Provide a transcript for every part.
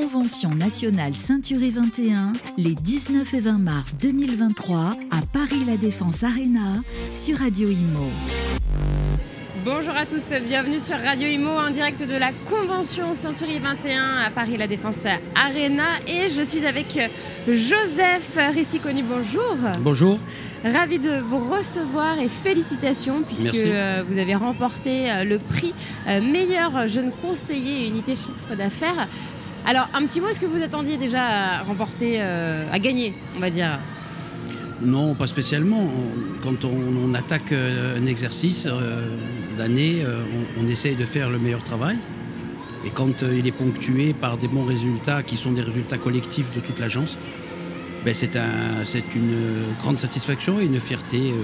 Convention nationale Ceinturée 21, les 19 et 20 mars 2023 à Paris La Défense Arena sur Radio Imo. Bonjour à tous, bienvenue sur Radio Imo en direct de la Convention Century 21 à Paris La Défense Arena et je suis avec Joseph Risticoni. Bonjour. Bonjour. Ravi de vous recevoir et félicitations puisque euh, vous avez remporté euh, le prix euh, meilleur jeune conseiller unité chiffre d'affaires. Alors un petit mot, est-ce que vous attendiez déjà à remporter, à gagner, on va dire? Non, pas spécialement. Quand on, attaque un exercice d'année, on, essaye de faire le meilleur travail. Et quand il est ponctué par des bons résultats qui sont des résultats collectifs de toute l'agence, ben, c'est une grande satisfaction et une fierté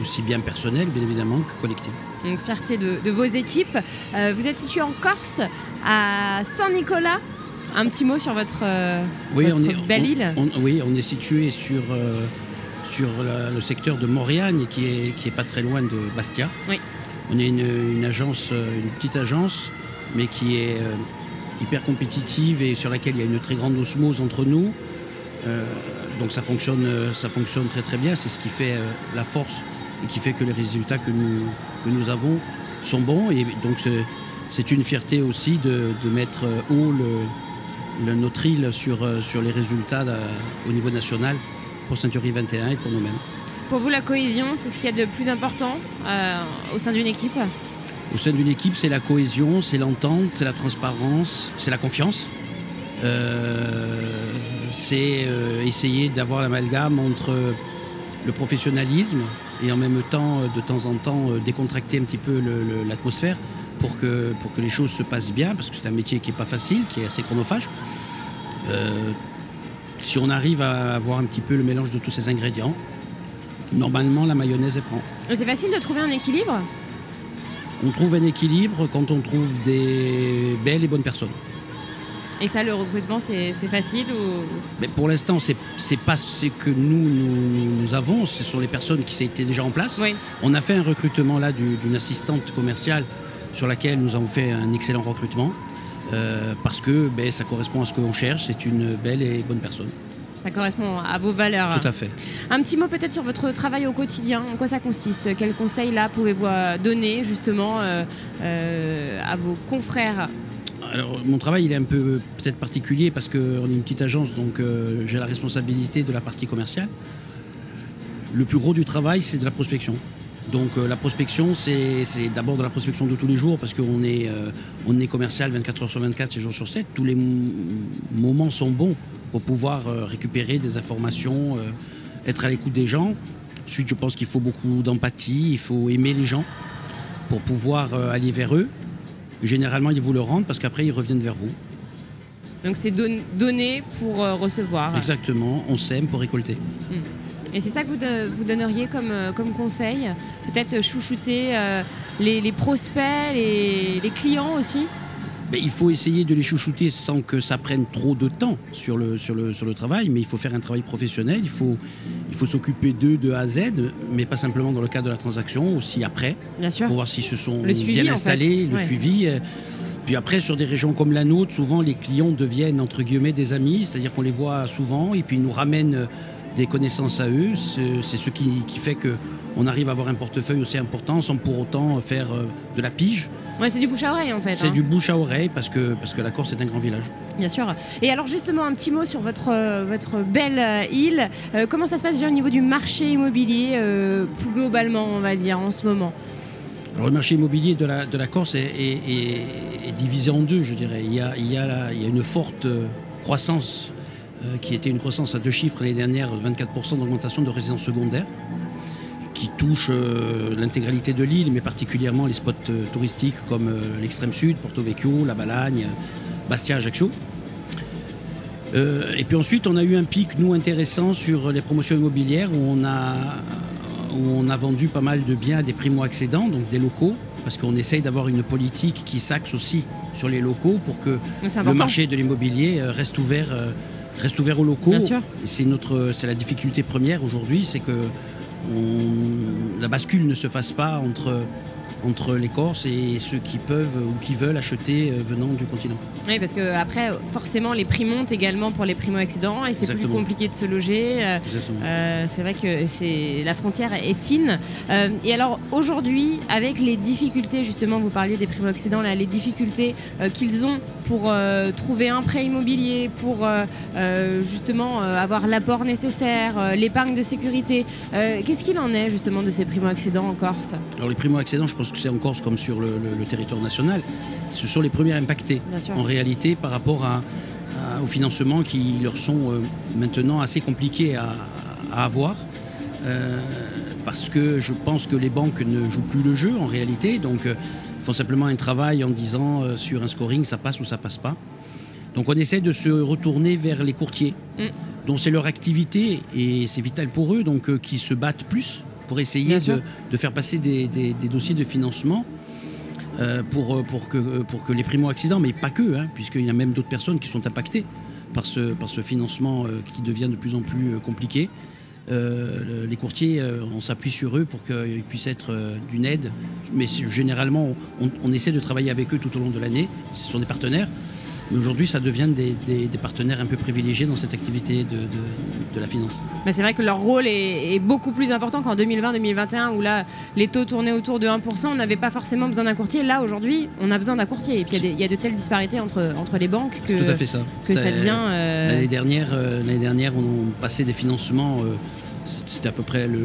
aussi bien personnelle, bien évidemment, que collective. Une fierté de, vos équipes. vous êtes situé en Corse, à Saint-Nicolas. Un petit mot sur votre, belle île Oui, on est situé sur, sur le secteur de Mauriagne, qui est, qui est pas très loin de Bastia. Oui. On est une, agence, une petite agence, mais qui est hyper compétitive et sur laquelle il y a une très grande osmose entre nous. Euh, donc ça fonctionne, ça fonctionne très très bien. C'est ce qui fait euh, la force et qui fait que les résultats que nous, que nous avons sont bons. Et donc c'est une fierté aussi de, mettre haut le, notre île sur, sur les résultats au niveau national pour Century 21 et pour nous-mêmes. Pour vous, la cohésion, c'est ce qu'il y a de plus important euh, au sein d'une équipe? Au sein d'une équipe, c'est la cohésion, c'est l'entente, c'est la transparence, c'est la confiance. Euh, c'est euh, essayer d'avoir l'amalgame entre le professionnalisme et en même temps, de temps en temps, euh, décontracter un petit peu l'atmosphère pour que, pour que les choses se passent bien, parce que c'est un métier qui n'est pas facile, qui est assez chronophage. si on arrive à avoir un petit peu le mélange de tous ces ingrédients, normalement la mayonnaise est prend. C'est facile de trouver un équilibre? On trouve un équilibre quand on trouve des belles et bonnes personnes. Et ça, le recrutement, c'est facile ou... Mais Pour l'instant, ce n'est pas ce que nous, nous, avons, ce sont les personnes qui étaient déjà en place. On a fait un recrutement là d'une assistante commerciale sur laquelle nous avons fait un excellent recrutement euh, parce que ben, ça correspond à ce qu'on cherche, c'est une belle et bonne personne. Ça correspond à vos valeurs. Tout à fait. Un petit mot peut-être sur votre travail au quotidien. En quoi ça consiste? Quels conseils là pouvez-vous donner justement euh, euh, à vos confrères? Alors, mon travail, il est un peu peut-être particulier parce qu'on est une petite agence, donc euh, j'ai la responsabilité de la partie commerciale. Le plus gros du travail, c'est de la prospection. Donc euh, la prospection, c'est d'abord de la prospection de tous les jours parce qu'on est, euh, on est commercial 24 heures sur 24, 7 jours sur 7. Tous les moments sont bons pour pouvoir récupérer des informations, être à l'écoute des gens. Ensuite, je pense qu'il faut beaucoup d'empathie, il faut aimer les gens pour pouvoir aller vers eux. Généralement, ils vous le rendent parce qu'après, ils reviennent vers vous. Donc c'est donner pour euh, recevoir. Exactement, on sème pour récolter. Hmm. Et c'est ça que vous, vous donneriez comme, euh, comme conseil Peut-être chouchouter euh, les, prospects, les clients aussi? Il faut essayer de les chouchouter sans que ça prenne trop de temps sur le, sur le, sur le travail, mais il faut faire un travail professionnel, il faut, il faut s'occuper d'eux de A à Z, mais pas simplement dans le cadre de la transaction, aussi après, bien sûr. pour voir s'ils se sont bien installés, le suivi. Euh. Puis après, sur des régions comme la nôtre, souvent les clients deviennent entre guillemets des amis, c'est-à-dire qu'on les voit souvent et puis ils nous ramènent des connaissances à eux. C'est ce qui, qui fait qu'on arrive à avoir un portefeuille aussi important sans pour autant faire euh, de la pige. Ouais, c'est du bouche à oreille en fait. C'est hein. du bouche à oreille parce que, parce que la Corse est un grand village. Bien sûr. Et alors justement un petit mot sur votre, euh, votre belle euh, île. comment ça se passe déjà au niveau du marché immobilier plus globalement on va dire en ce moment? Alors, le marché immobilier de la, de la Corse est, est, divisé en deux, je dirais. Il y a, il y a, il y a une forte croissance qui était une croissance à deux chiffres l'année dernière, 24% d'augmentation de résidences secondaires, qui touche euh, l'intégralité de l'île, mais particulièrement les spots euh, touristiques comme l'extrême sud, Porto Vecchio, La Balagne, Bastia, Ajaccio. et puis ensuite, on a eu un pic, nous, intéressant sur les promotions immobilières où on a, où on a vendu pas mal de biens à des primo-accédants, donc des locaux, parce qu'on essaye d'avoir une politique qui s'axe aussi sur les locaux pour que le marché de l'immobilier reste ouvert reste ouvert aux locaux. C'est notre, c'est la difficulté première aujourd'hui, c'est que la bascule ne se fasse pas entre entre les Corses et ceux qui peuvent ou qui veulent acheter euh, venant du continent. Oui, parce que après, forcément, les prix montent également pour les primo-accédants et c'est plus compliqué de se loger. Euh, euh, c'est vrai que c'est la frontière est fine. et alors aujourd'hui, avec les difficultés, justement, vous parliez des primo-accédants, les difficultés qu'ils ont pour trouver un prêt immobilier, pour justement avoir l'apport nécessaire, l'épargne de sécurité. Qu'est-ce qu'il en est justement de ces primo-accédants en Corse? Alors les primo-accédants, je pense que c'est en Corse comme sur le, territoire national, ce sont les premiers impactés en réalité par rapport à, au financement qui leur sont euh, maintenant assez compliqués à, avoir. Euh, parce que je pense que les banques ne jouent plus le jeu en réalité, donc euh, font simplement un travail en disant sur un scoring ça passe ou ça passe pas. Donc on essaie de se retourner vers les courtiers, mm. dont c'est leur activité et c'est vital pour eux, donc qui se battent plus pour essayer de, faire passer des, dossiers de financement euh, pour, euh, pour, que, euh, pour que les primo-accidents, mais pas que, hein, puisqu'il y a même d'autres personnes qui sont impactées par ce, par ce financement qui devient de plus en plus compliqué. les courtiers, on s'appuie sur eux pour qu'ils puissent être d'une aide. Mais généralement, on, on, essaie de travailler avec eux tout au long de l'année. Ce sont des partenaires. Mais aujourd'hui, ça devient des, partenaires un peu privilégiés dans cette activité de, la finance. Mais c'est vrai que leur rôle est, beaucoup plus important qu'en 2020-2021, où là, les taux tournaient autour de 1%, on n'avait pas forcément besoin d'un courtier. Là, aujourd'hui, on a besoin d'un courtier. Et puis, il y, a de telles disparités entre, entre les banques que, tout à fait ça. que ça devient... Euh, l'année dernière, euh, l'année dernière, on passait des financements... Euh, c'était à peu près le,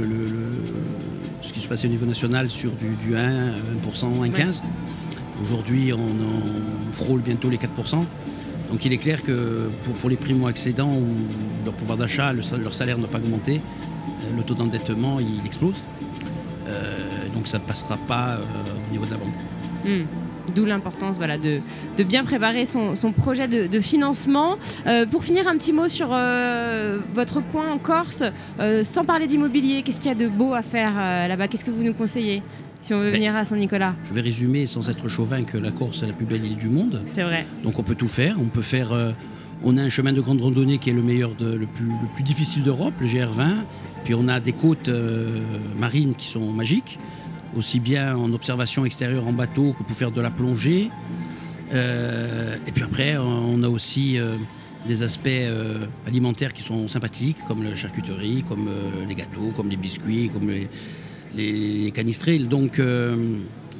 ce qui se passait au niveau national sur du, 1, 1%, 1,15%. Aujourd'hui, on, frôle bientôt les 4%. Donc il est clair que pour, les primo-accédants où leur pouvoir d'achat, leur salaire n'a pas augmenté, euh, le taux d'endettement il explose. Euh, donc ça ne passera pas euh, au niveau de la banque. Hmm. D'où l'importance voilà, de, bien préparer son, projet de, financement. pour finir, un petit mot sur votre coin en Corse. sans parler d'immobilier, qu'est-ce qu'il y a de beau à faire là-bas? Qu'est-ce que vous nous conseillez? Si on veut venir à Saint-Nicolas. Je vais résumer sans être chauvin que la Corse est la plus belle île du monde. C'est vrai. Donc on peut tout faire. On peut faire. Euh, on a un chemin de grande randonnée qui est le meilleur, de, le, plus, le plus difficile d'Europe, le GR20. Puis on a des côtes euh, marines qui sont magiques, aussi bien en observation extérieure en bateau que pour faire de la plongée. Euh, et puis après, on a aussi des aspects alimentaires qui sont sympathiques, comme la charcuterie, comme les gâteaux, comme les biscuits, comme les, les, canistrés. Donc euh,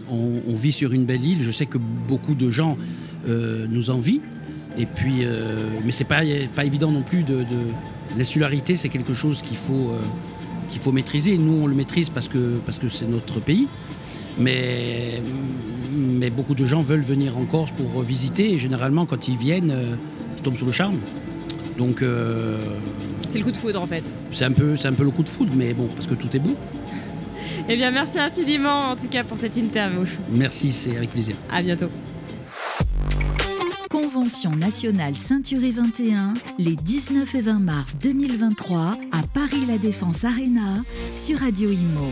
on, vit sur une belle île. Je sais que beaucoup de gens euh, nous envient. Et puis, euh, mais c'est pas, pas évident non plus de, l'insularité, c'est quelque chose qu'il faut, qu'il faut maîtriser. Nous, on le maîtrise parce que parce que c'est notre pays. Mais, mais beaucoup de gens veulent venir en Corse pour visiter. Et généralement, quand ils viennent, ils tombent sous le charme. Donc, c'est le coup de foudre en fait. C'est un peu, c'est un peu le coup de foudre, mais bon, parce que tout est beau. Eh bien, merci infiniment en tout cas pour cette interview. Merci, c'est avec plaisir. À bientôt. Convention nationale Ceinturée 21, les 19 et 20 mars 2023 à Paris La Défense Arena sur Radio Imo.